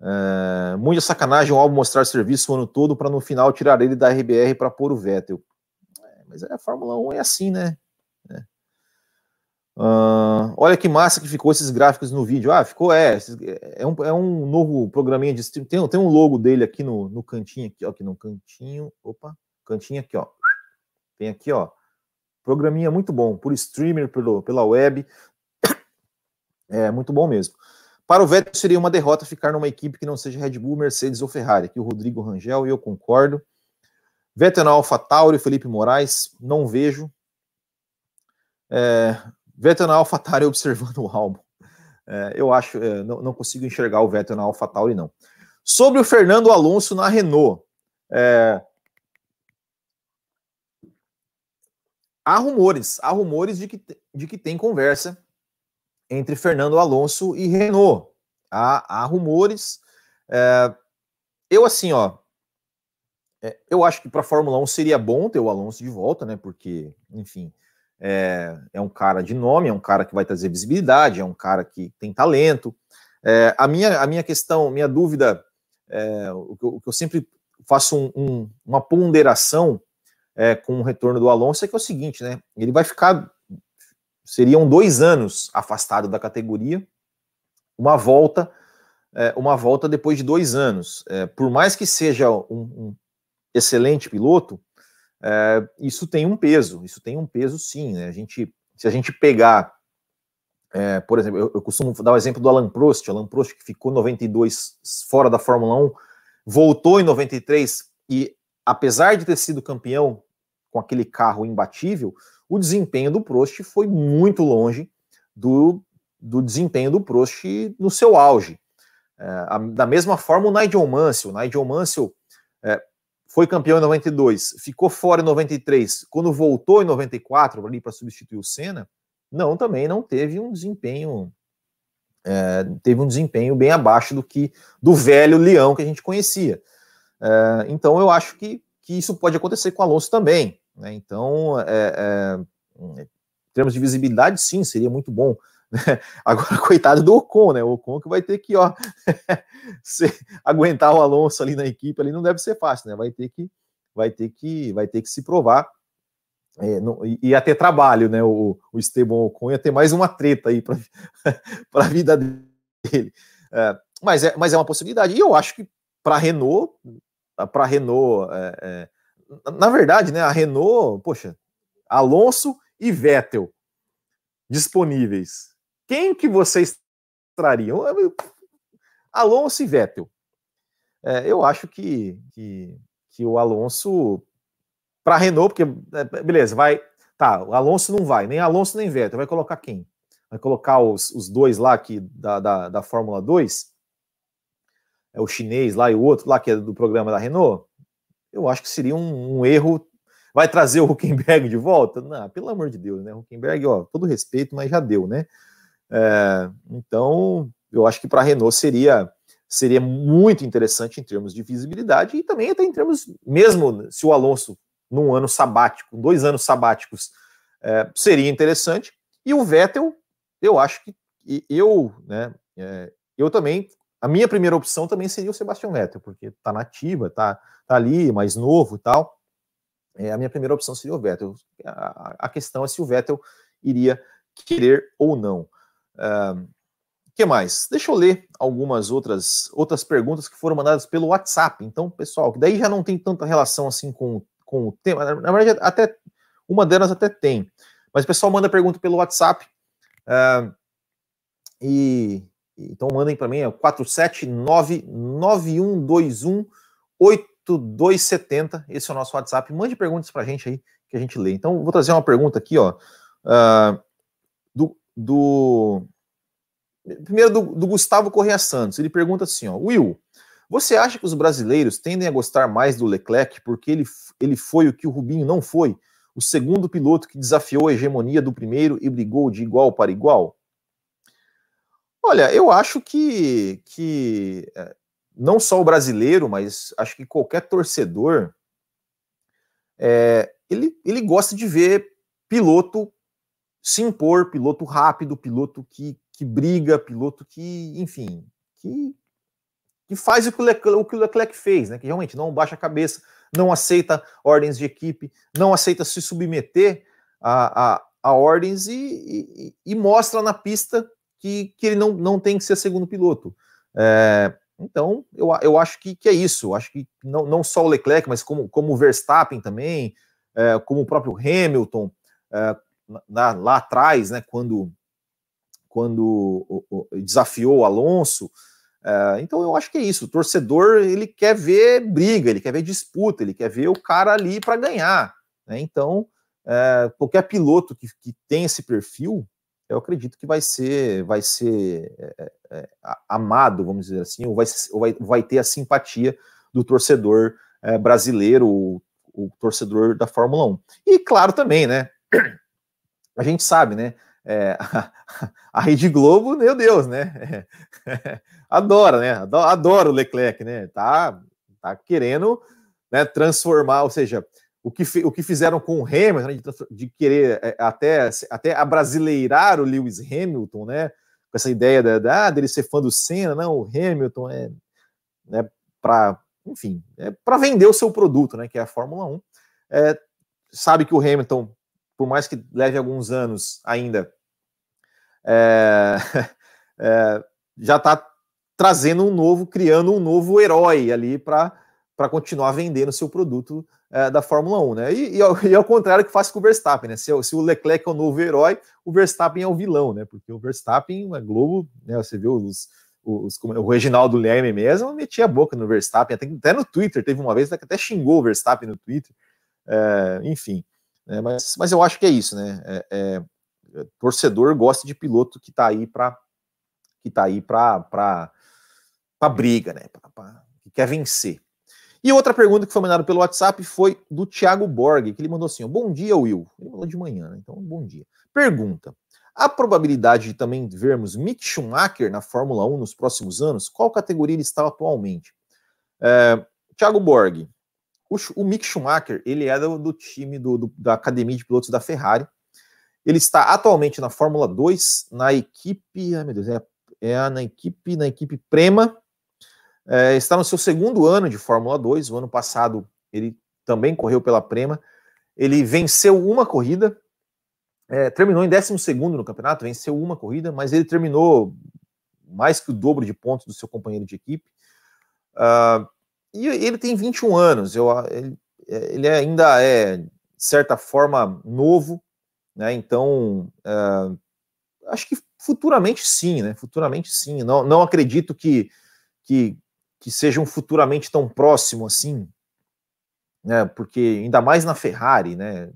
É, muita sacanagem o Albo mostrar serviço o ano todo para no final tirar ele da RBR para pôr o Vettel. É, mas a Fórmula 1 é assim, né? É. Uh, olha que massa que ficou esses gráficos no vídeo. Ah, ficou, é. É um, é um novo programinha de stream. Tem, tem um logo dele aqui no, no cantinho, aqui, ó, aqui no cantinho. Opa, cantinho aqui, ó. Tem aqui, ó. Programinha muito bom, por streamer, pelo, pela web. *coughs* É muito bom mesmo. Para o Vettel seria uma derrota ficar numa equipe que não seja Red Bull, Mercedes ou Ferrari. Aqui o Rodrigo Rangel e eu concordo. Vettel na Alpha Tauri, Felipe Moraes, não vejo. É, Vettel na AlphaTauri *laughs* observando o álbum. É, eu acho, é, não, não, consigo enxergar o Vettel na AlphaTauri, não. Sobre o Fernando Alonso na Renault. É, há rumores, há rumores de que, de que tem conversa entre Fernando Alonso e Renault. Há, há rumores. É, eu, assim, ó, é, eu acho que para a Fórmula 1 seria bom ter o Alonso de volta, né? Porque, enfim, é, é um cara de nome, é um cara que vai trazer visibilidade, é um cara que tem talento. É, a, minha, a minha questão, minha dúvida, é, o, que eu, o, que eu, sempre faço um, um, uma ponderação é, com o retorno do Alonso é que é o seguinte, né? Ele vai ficar, seriam dois anos afastado da categoria, uma volta, é, uma volta depois de dois anos. É, por mais que seja um, um excelente piloto, é, isso tem um peso, isso tem um peso sim, né? A gente, se a gente pegar, é, por exemplo, eu, eu, costumo dar o exemplo do Alan Prost, Alan Prost que ficou 92 fora da Fórmula 1, voltou em 93 e apesar de ter sido campeão com aquele carro imbatível, o desempenho do Prost foi muito longe do, do desempenho do Prost no seu auge. É, a, da mesma forma o Nigel Mansell, o Nigel Mansell é, foi campeão em 92, ficou fora em 93, quando voltou em 94 ali para substituir o Senna, não, também não teve um desempenho é, teve um desempenho bem abaixo do que do velho Leão que a gente conhecia. É, então eu acho que, que isso pode acontecer com o Alonso também. Né? Então, é, é, em termos de visibilidade, sim, seria muito bom *laughs* Agora, coitado do Ocon, né? O Ocon que vai ter que, ó, *laughs* aguentar o Alonso ali na equipe ali não deve ser fácil, né? Vai ter que, vai ter que, vai ter que se provar. É, não, ia ter trabalho, né? O, o Esteban Ocon ia ter mais uma treta aí para *laughs* a vida dele. É, mas, é, mas é uma possibilidade. E eu acho que para a Renault, para a Renault, é, é, na verdade, né? A Renault, poxa, Alonso e Vettel disponíveis. Quem que vocês trariam? Alonso e Vettel. É, eu acho que, que, que o Alonso para a Renault, porque é, beleza, vai. Tá, o Alonso não vai, nem Alonso nem Vettel. Vai colocar quem? Vai colocar os, os dois lá aqui da, da, da Fórmula 2? É o chinês lá e o outro lá que é do programa da Renault? Eu acho que seria um, um erro. Vai trazer o Huckenberg de volta? Não, pelo amor de Deus, né? Huckenberg, ó, todo respeito, mas já deu, né? É, então, eu acho que para a Renault seria seria muito interessante em termos de visibilidade e também até em termos, mesmo se o Alonso num ano sabático, dois anos sabáticos, é, seria interessante. E o Vettel, eu acho que eu, né, é, eu também, a minha primeira opção também seria o Sebastian Vettel, porque tá nativa, tá, tá ali, mais novo e tal. É, a minha primeira opção seria o Vettel. A, a questão é se o Vettel iria querer ou não. Uh, que mais? Deixa eu ler algumas outras outras perguntas que foram mandadas pelo WhatsApp. Então, pessoal, que daí já não tem tanta relação assim com com o tema. Na verdade, até uma delas até tem. Mas o pessoal manda pergunta pelo WhatsApp. Uh, e então mandem para mim, é 479-9121-8270. Esse é o nosso WhatsApp. Mande perguntas para a gente aí que a gente lê. Então, vou trazer uma pergunta aqui, ó. Uh, do. Primeiro do, do Gustavo Correia Santos. Ele pergunta assim: ó, Will, você acha que os brasileiros tendem a gostar mais do Leclerc porque ele, ele foi o que o Rubinho não foi? O segundo piloto que desafiou a hegemonia do primeiro e brigou de igual para igual? Olha, eu acho que, que é, não só o brasileiro, mas acho que qualquer torcedor é, ele, ele gosta de ver piloto se impor, piloto rápido, piloto que, que briga, piloto que, enfim, que, que faz o que o, Leclerc, o que o Leclerc fez, né? Que realmente não baixa a cabeça, não aceita ordens de equipe, não aceita se submeter a, a, a ordens e, e, e, mostra na pista que, que ele não, não tem que ser segundo piloto. É, então, eu, eu acho que, que é isso. Eu acho que não, não só o Leclerc, mas como, como o Verstappen também, é, como o próprio Hamilton, é, na, lá atrás, né, quando, quando o, o, desafiou o Alonso, é, então eu acho que é isso. O torcedor ele quer ver briga, ele quer ver disputa, ele quer ver o cara ali para ganhar. Né? Então é, qualquer piloto que, que tem esse perfil, eu acredito que vai ser, vai ser é, é amado, vamos dizer assim, ou vai, ou vai, vai ter a simpatia do torcedor é, brasileiro, o torcedor da Fórmula 1. E claro também, né? A gente sabe, né? É, *laughs* a Rede Globo, meu Deus, né? *laughs* adora, né? Adora o Leclerc, né? Tá, tá querendo né, transformar, ou seja, o que, o que fizeram com o Hamilton, né, de, de, querer é, até, até abrasileirar o Lewis Hamilton, né? Com essa ideia da, da, ah, dele ser fã do Senna, não, o Hamilton é né, para, enfim, é para vender o seu produto, né? Que é a Fórmula 1. É, sabe que o Hamilton, por mais que leve alguns anos ainda, é, é, *laughs* já está trazendo um novo, criando um novo herói ali para continuar vendendo seu produto é, da Fórmula 1, né? E, e, ao, *laughs* e, ao, contrário que faz com o Verstappen, né? Se, se, o Leclerc é o novo herói, o Verstappen é o vilão, né? Porque o Verstappen, a Globo, né? Você viu os, os, o Reginaldo Leme mesmo metia a boca no Verstappen, até, até no Twitter, teve uma vez que até xingou o Verstappen no Twitter, é, enfim. Né? Mas, mas eu acho que é isso, né? É, é torcedor gosta de piloto que está aí para que tá aí para briga, né? Pra, pra, que quer vencer. E outra pergunta que foi mandada pelo WhatsApp foi do Thiago Borg, que ele mandou assim: Bom dia, Will. Ele mandou de manhã, né? Então, bom dia. Pergunta: a probabilidade de também vermos Mick Schumacher na Fórmula 1 nos próximos anos, qual categoria ele está atualmente? É, Thiago Borg, o, o, Mick Schumacher, ele é do, do time do, do, da academia de pilotos da Ferrari. Ele está atualmente na Fórmula 2, na equipe, ai meu Deus, é, é na equipe, na equipe Prema. É, está no seu segundo ano de Fórmula 2. O ano passado ele também correu pela Prema. Ele venceu uma corrida, é, terminou em 12 no campeonato, venceu uma corrida, mas ele terminou mais que o dobro de pontos do seu companheiro de equipe. Uh, e ele tem 21 anos, eu, ele, ele ainda é, de certa forma, novo, né? Então, uh, acho que futuramente sim, né? Futuramente sim. Não, não acredito que, que, que seja um futuramente tão próximo assim, né? Porque ainda mais na Ferrari, né?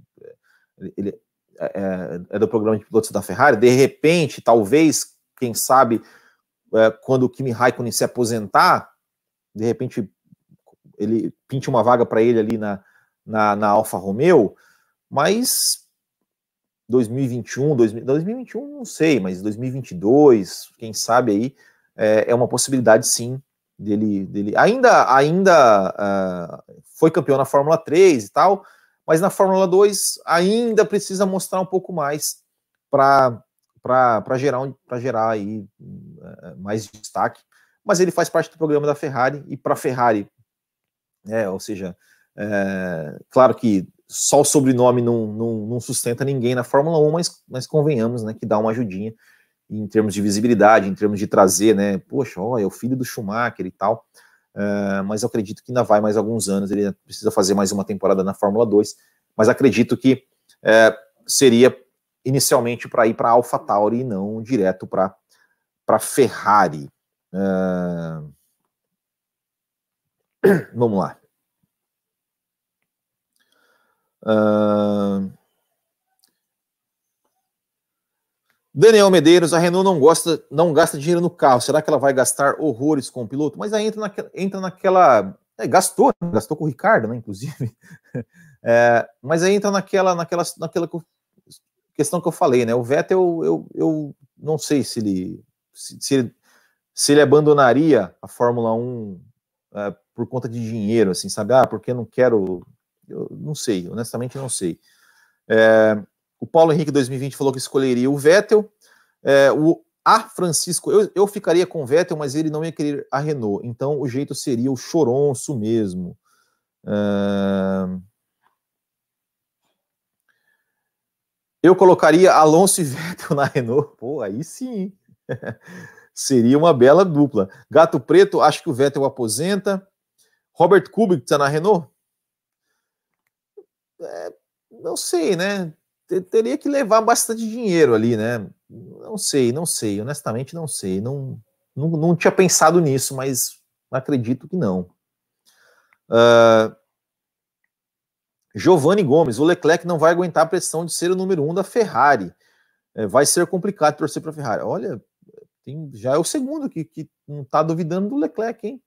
Ele é, é, é do programa de pilotos da Ferrari. De repente, talvez, quem sabe, é, quando o Kimi Raikkonen se aposentar, de repente ele pinte uma vaga para ele ali na, na, na Alfa Romeo, mas 2021, 2021 não sei, mas 2022, quem sabe aí, é, é uma possibilidade sim dele, dele ainda, ainda uh, foi campeão na Fórmula 3 e tal, mas na Fórmula 2 ainda precisa mostrar um pouco mais para gerar, gerar aí uh, mais destaque. Mas ele faz parte do programa da Ferrari, e para a Ferrari, é, ou seja, é, claro que só o sobrenome não, não, não, sustenta ninguém na Fórmula 1, mas, mas convenhamos né, que dá uma ajudinha em termos de visibilidade, em termos de trazer, né? Poxa, ó, é o filho do Schumacher e tal. Uh, mas eu acredito que ainda vai mais alguns anos, ele precisa fazer mais uma temporada na Fórmula 2, mas acredito que uh, seria inicialmente para ir para a AlphaTauri e não direto para Ferrari. Uh... *clears throat* Vamos lá. Uh... Daniel Medeiros, a Renault não gosta, não gasta dinheiro no carro. Será que ela vai gastar horrores com o piloto? Mas aí entra naquela. Entra naquela é, gastou, né? gastou com o Ricardo, né? Inclusive. *laughs* É, mas aí entra naquela, naquela, naquela questão que eu falei, né? O Vettel, eu, eu, eu não sei se ele, se, se, ele, se ele abandonaria a Fórmula 1 é, por conta de dinheiro, assim, sabe? Ah, porque não quero. Eu não sei, honestamente não sei. É, o Paulo Henrique 2020 falou que escolheria o Vettel. É, o A Francisco, eu, eu ficaria com o Vettel, mas ele não ia querer a Renault. Então o jeito seria o choronço mesmo. É... Eu colocaria Alonso e *laughs* Vettel na Renault. Pô, aí sim. *laughs* Seria uma bela dupla. Gato Preto, acho que o Vettel aposenta. Robert Kubica na Renault? É, não sei, né? teria que levar bastante dinheiro ali, né? Não sei, não sei, honestamente não sei. Não, não, não tinha pensado nisso, mas acredito que não. Uh, Giovanni Gomes, o Leclerc não vai aguentar a pressão de ser o número um da Ferrari. É, vai ser complicado torcer para a Ferrari. Olha, tem, já é o segundo que, que não está duvidando do Leclerc, hein?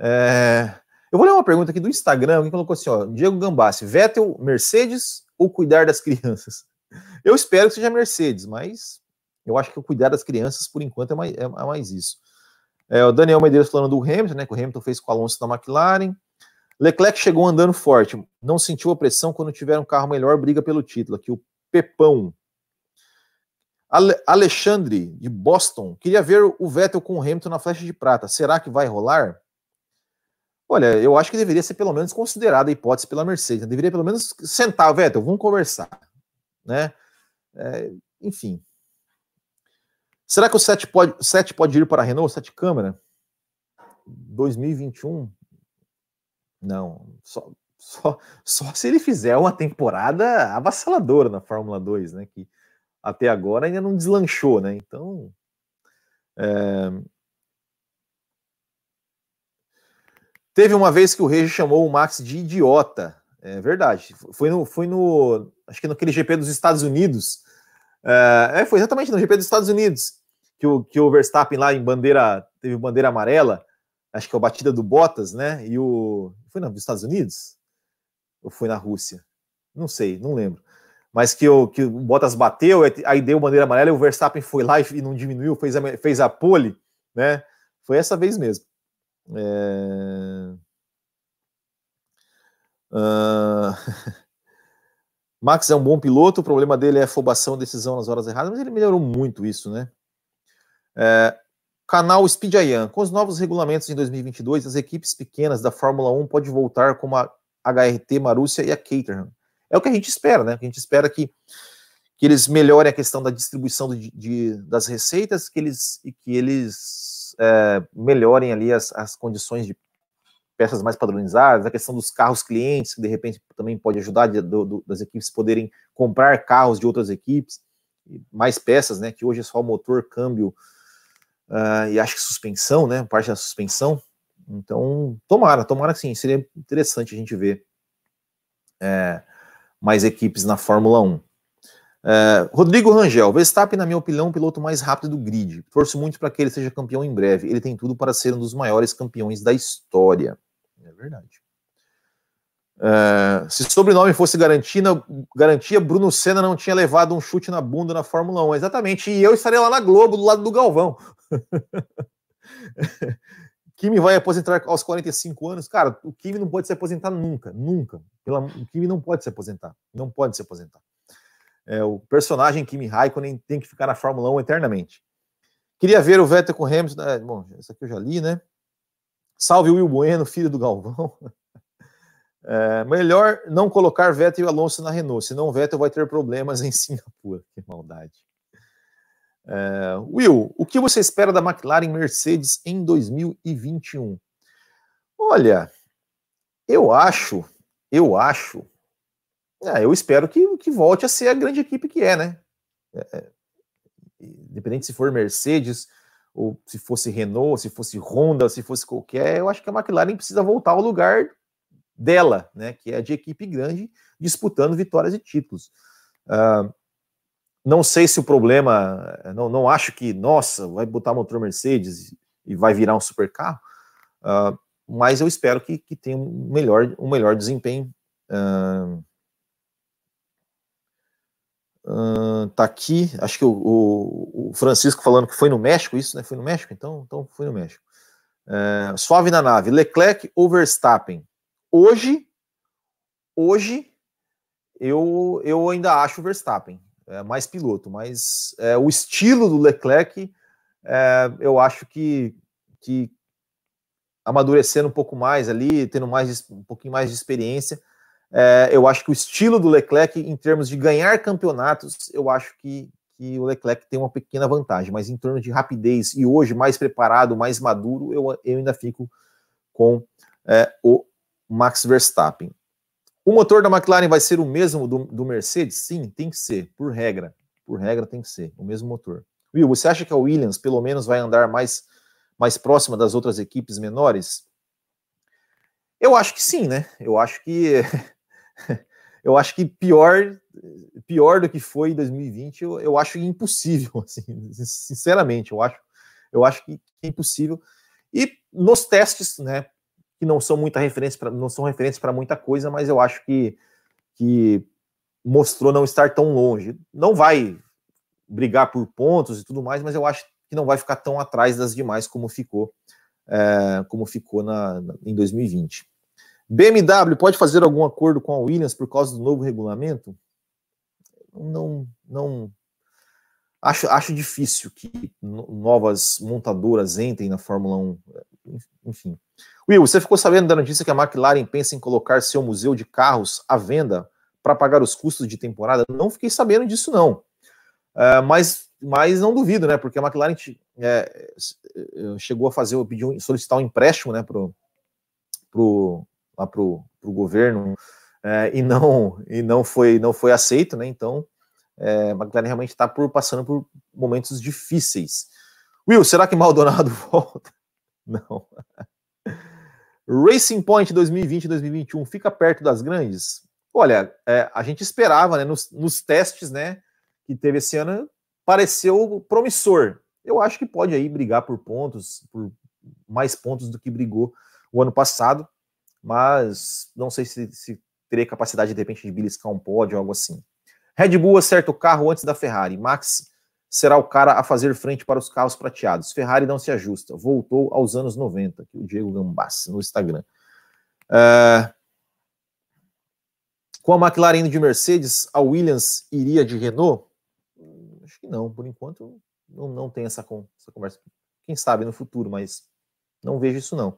É, eu vou ler uma pergunta aqui do Instagram, alguém colocou assim, ó, Diego Gambassi, Vettel, Mercedes ou cuidar das crianças? *laughs* Eu espero que seja Mercedes, mas eu acho que o cuidar das crianças, por enquanto, é mais, é, é mais isso. É, o Daniel Medeiros falando do Hamilton, né, que o Hamilton fez com o Alonso da McLaren. Leclerc chegou andando forte, não sentiu a pressão quando tiver um carro melhor, briga pelo título. Aqui o Pepão. Ale Alexandre, de Boston, queria ver o Vettel com o Hamilton na flecha de prata. Será que vai rolar? Olha, eu acho que deveria ser pelo menos considerada a hipótese pela Mercedes. Deveria pelo menos sentar, Vettel, vamos conversar, né? É, enfim. Será que o 7 pode, 7 pode ir para a Renault, 7 câmera? 2021? Não, só, só, só se ele fizer uma temporada avassaladora na Fórmula 2, né? Que até agora ainda não deslanchou, né? Então, é, Teve uma vez que o Regi chamou o Max de idiota. É verdade. Foi no, foi no acho que naquele GP dos Estados Unidos. É, é, foi exatamente no GP dos Estados Unidos que o, que o Verstappen lá em bandeira teve bandeira amarela. Acho que é a batida do Bottas, né? E o foi nos Estados Unidos ou foi na Rússia? Não sei, não lembro. Mas que o, que o Bottas bateu, aí deu bandeira amarela e o Verstappen foi lá e não diminuiu, fez a, fez a pole, né? Foi essa vez mesmo. É... Uh... *laughs* Max é um bom piloto, o problema dele é afobação, decisão nas horas erradas, mas ele melhorou muito isso, né? É, canal Speed Ian. Com os novos regulamentos em 2022, as equipes pequenas da Fórmula 1 podem voltar como a HRT, Marúcia e a Caterham. É o que a gente espera, né? A gente espera que, que eles melhorem a questão da distribuição de, de das receitas, que eles, e que eles é, melhorem ali as, as condições de peças mais padronizadas, a questão dos carros clientes, que de repente também pode ajudar de, do, das equipes poderem comprar carros de outras equipes, mais peças, né? Que hoje é só motor, câmbio uh, e acho que suspensão, né? Parte da suspensão. Então, tomara, tomara que sim, seria interessante a gente ver é, mais equipes na Fórmula 1. É, Rodrigo Rangel, Verstappen, na minha opinião, é o piloto mais rápido do grid. Torço muito para que ele seja campeão em breve. Ele tem tudo para ser um dos maiores campeões da história. É verdade. É, se sobrenome fosse garantia, garantia, Bruno Senna não tinha levado um chute na bunda na Fórmula 1. Exatamente. E eu estaria lá na Globo, do lado do Galvão. *laughs* Kimi vai aposentar aos 45 anos. Cara, o Kimi não pode se aposentar nunca. Nunca. O Kimi não pode se aposentar. Não pode se aposentar. É, o personagem Kimi Raikkonen tem que ficar na Fórmula 1 eternamente. Queria ver o Vettel com o Hamilton. É, bom, isso aqui eu já li, né? Salve Will Bueno, filho do Galvão. *laughs* É, melhor não colocar Vettel e Alonso na Renault, senão o Vettel vai ter problemas em *laughs* Singapura. Que maldade. É, Will, o que você espera da McLaren Mercedes em 2021? Olha, eu acho, eu acho, é, eu espero que, que volte a ser a grande equipe que é, né? É, é independente se for Mercedes, ou se fosse Renault, se fosse Honda, se fosse qualquer, eu acho que a McLaren precisa voltar ao lugar dela, né? Que é de equipe grande disputando vitórias e títulos. Uh, não sei se o problema, não, não acho que, nossa, vai botar motor Mercedes e vai virar um super carro, uh, mas eu espero que, que tenha um melhor, um melhor desempenho. Uh, tá aqui, acho que o, o, o, Francisco falando que foi no México, isso, né? Foi no México, então, então foi no México. Uh, suave na nave, Leclerc ou Verstappen? Hoje, hoje, eu, eu ainda acho o Verstappen é, mais piloto, mas é, o estilo do Leclerc, é, eu acho que, que amadurecendo um pouco mais ali, tendo mais um pouquinho mais de experiência, é, eu acho que o estilo do Leclerc, em termos de ganhar campeonatos, eu acho que, que o Leclerc tem uma pequena vantagem, mas em termos de rapidez e hoje mais preparado, mais maduro, eu, eu ainda fico com é, o Max Verstappen. O motor da McLaren vai ser o mesmo do, do, Mercedes? Sim, tem que ser, por regra. Por regra tem que ser, o mesmo motor. Will, você acha que a Williams pelo menos vai andar mais, mais próxima das outras equipes menores? Eu acho que sim, né? Eu acho que *laughs* eu acho que pior pior do que foi em 2020, eu, eu acho impossível, *laughs* assim, sinceramente, eu acho eu acho que é impossível. E nos testes, né, que não são muita referência para não são referências para muita coisa, mas eu acho que, que mostrou não estar tão longe. Não vai brigar por pontos e tudo mais, mas eu acho que não vai ficar tão atrás das demais como ficou é, como ficou na, na, em 2020. BMW pode fazer algum acordo com a Williams por causa do novo regulamento? Não, não acho, acho difícil que novas montadoras entrem na Fórmula 1. Enfim. Will, você ficou sabendo da notícia que a McLaren pensa em colocar seu museu de carros à venda para pagar os custos de temporada? Não fiquei sabendo disso, não. É, mas, mas não duvido, né? Porque a McLaren é, chegou a fazer, pediu, solicitar um empréstimo, né, pro, pro, lá pro, pro governo é, e não e não foi não foi aceito, né? Então, é, McLaren realmente está por passando por momentos difíceis. Will, será que Maldonado *laughs* volta? Não. Racing Point 2020-2021 fica perto das grandes? Olha, é, a gente esperava, né, nos, nos, testes, né, que teve esse ano, pareceu promissor. Eu acho que pode aí brigar por pontos, por mais pontos do que brigou o ano passado, mas não sei se, se teria capacidade, de repente, de beliscar um pódio ou algo assim. Red Bull acerta o carro antes da Ferrari. Max será o cara a fazer frente para os carros prateados. Ferrari não se ajusta, voltou aos anos 90, que o Diego Gambassi no Instagram. Uh, Com a McLaren indo de Mercedes, a Williams iria de Renault? Acho que não, por enquanto não, não tem essa, essa conversa. Quem sabe no futuro, mas não vejo isso não.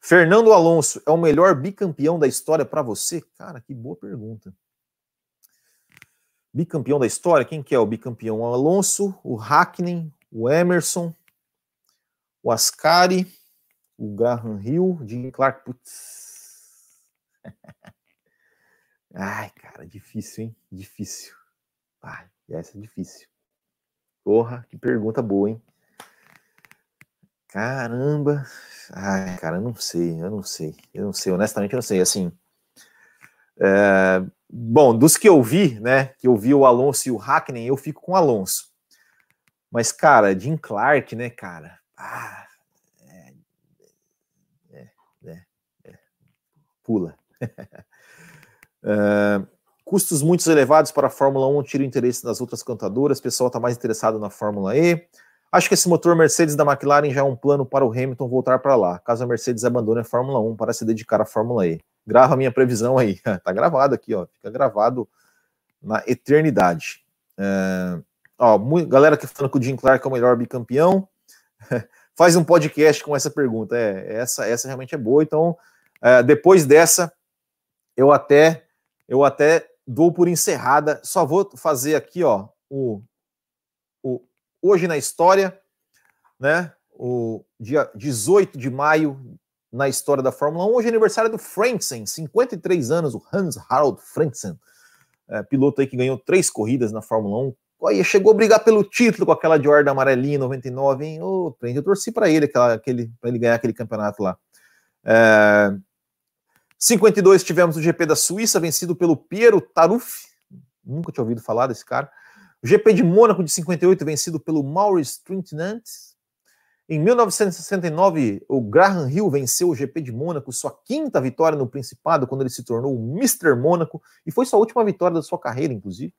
Fernando Alonso é o melhor bicampeão da história para você? Cara, que boa pergunta. Bicampeão da história? Quem que é o bicampeão? O Alonso, o Hackney, o Emerson, o Ascari, o Graham Hill, Jim Clark. Putz. *laughs* Ai, cara, difícil, hein? Difícil. Ai, essa é difícil. Porra, que pergunta boa, hein? Caramba. Ai, cara, eu não sei, eu não sei. Eu não sei, honestamente, eu não sei. Assim. É, bom, dos que eu vi, né? Que eu vi o Alonso e o Hackney, eu fico com o Alonso. Mas, cara, Jim Clark, né, cara? Ah, é, é, é, é. pula. *laughs* custos muito elevados para a Fórmula 1 tira o interesse das outras cantadoras, o pessoal está mais interessado na Fórmula E. Acho que esse motor Mercedes da McLaren já é um plano para o Hamilton voltar para lá, caso a Mercedes abandone a Fórmula 1 para se dedicar à Fórmula E. Grava a minha previsão aí. *laughs* tá gravado aqui, ó. Fica gravado na eternidade. É... Ó, galera que falando que o Jim Clark é o melhor bicampeão. *laughs* Faz um podcast com essa pergunta. É, essa, essa realmente é boa. Então, é, depois dessa, eu até, eu até dou por encerrada. Só vou fazer aqui, ó, o hoje na história, né? O dia 18 de maio na história da Fórmula 1. Hoje é aniversário do Frentzen, 53 anos, o Hans Harald Frentzen, é, piloto aí que ganhou três corridas na Fórmula 1. Aí chegou a brigar pelo título com aquela Jordan amarelinha 99, hein? Oh, eu torci para ele, aquela, aquele, para ele ganhar aquele campeonato lá. É, 52 tivemos o GP da Suíça, vencido pelo Piero Taruffi. Nunca tinha ouvido falar desse cara. GP de Mônaco de 58, vencido pelo Maurice Trintignant. Em 1969, o Graham Hill venceu o GP de Mônaco, sua quinta vitória no Principado, quando ele se tornou o Mr. Mônaco, e foi sua última vitória da sua carreira, inclusive.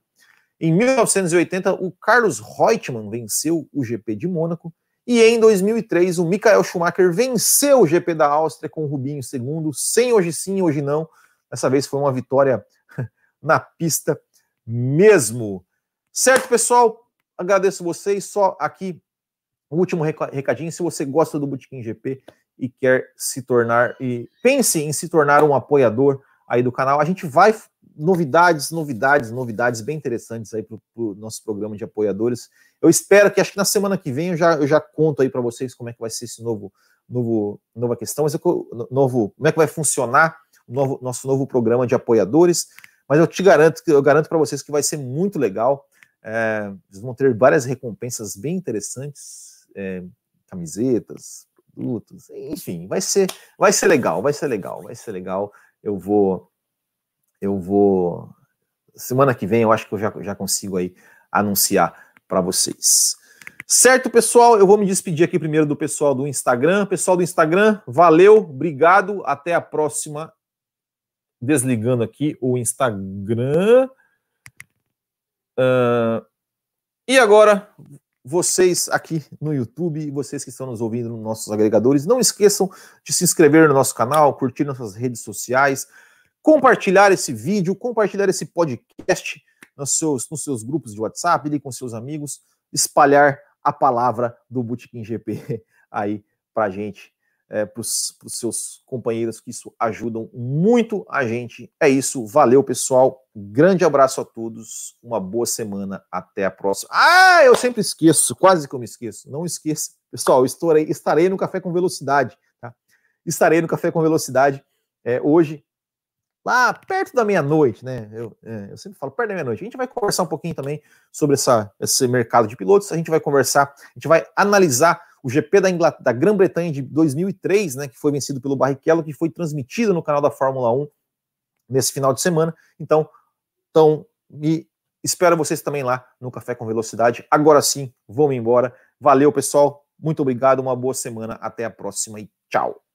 Em 1980, o Carlos Reutemann venceu o GP de Mônaco. E em 2003, o Michael Schumacher venceu o GP da Áustria com o Rubinho segundo, sem hoje sim, hoje não. Dessa vez foi uma vitória *laughs* na pista mesmo. Certo, pessoal? Agradeço vocês. Só aqui o último recadinho. Se você gosta do Botequim GP e quer se tornar e pense em se tornar um apoiador aí do canal, a gente vai novidades, novidades, novidades bem interessantes aí para o nosso programa de apoiadores. Eu espero que acho que na semana que vem eu já, eu já conto aí para vocês como é que vai ser esse novo, novo nova questão, mas eu, novo, como é que vai funcionar o novo, nosso novo programa de apoiadores. Mas eu te garanto que eu garanto para vocês que vai ser muito legal. É, eles vão ter várias recompensas bem interessantes, é, camisetas, produtos, enfim, vai ser, vai ser legal, vai ser legal, vai ser legal. Eu vou, eu vou, semana que vem eu acho que eu já, já consigo aí anunciar para vocês. Certo, pessoal? Eu vou me despedir aqui primeiro do pessoal do Instagram. Pessoal do Instagram, valeu, obrigado, até a próxima. Desligando aqui o Instagram. Uh, e agora, vocês aqui no YouTube, vocês que estão nos ouvindo nos nossos agregadores, não esqueçam de se inscrever no nosso canal, curtir nossas redes sociais, compartilhar esse vídeo, compartilhar esse podcast nos seus, nos seus grupos de WhatsApp, ir com seus amigos, espalhar a palavra do Botequim GP *laughs* aí pra gente é, para os seus companheiros, que isso ajudam muito a gente. É isso, valeu pessoal, grande abraço a todos, uma boa semana, até a próxima. Ah, eu sempre esqueço, quase que eu me esqueço, não esqueça, pessoal, estarei, estarei no Café com Velocidade, tá? Estarei no Café com Velocidade é, hoje, lá perto da meia-noite, né? Eu, é, eu, sempre falo perto da meia-noite. A gente vai conversar um pouquinho também sobre essa, esse mercado de pilotos. A gente vai conversar, a gente vai analisar o GP da, da Grã-Bretanha de 2003, né, que foi vencido pelo Barrichello, que foi transmitido no canal da Fórmula 1 nesse final de semana. Então, então me espero vocês também lá no Café com Velocidade. Agora sim, vamos embora. Valeu, pessoal. Muito obrigado, uma boa semana. Até a próxima e tchau.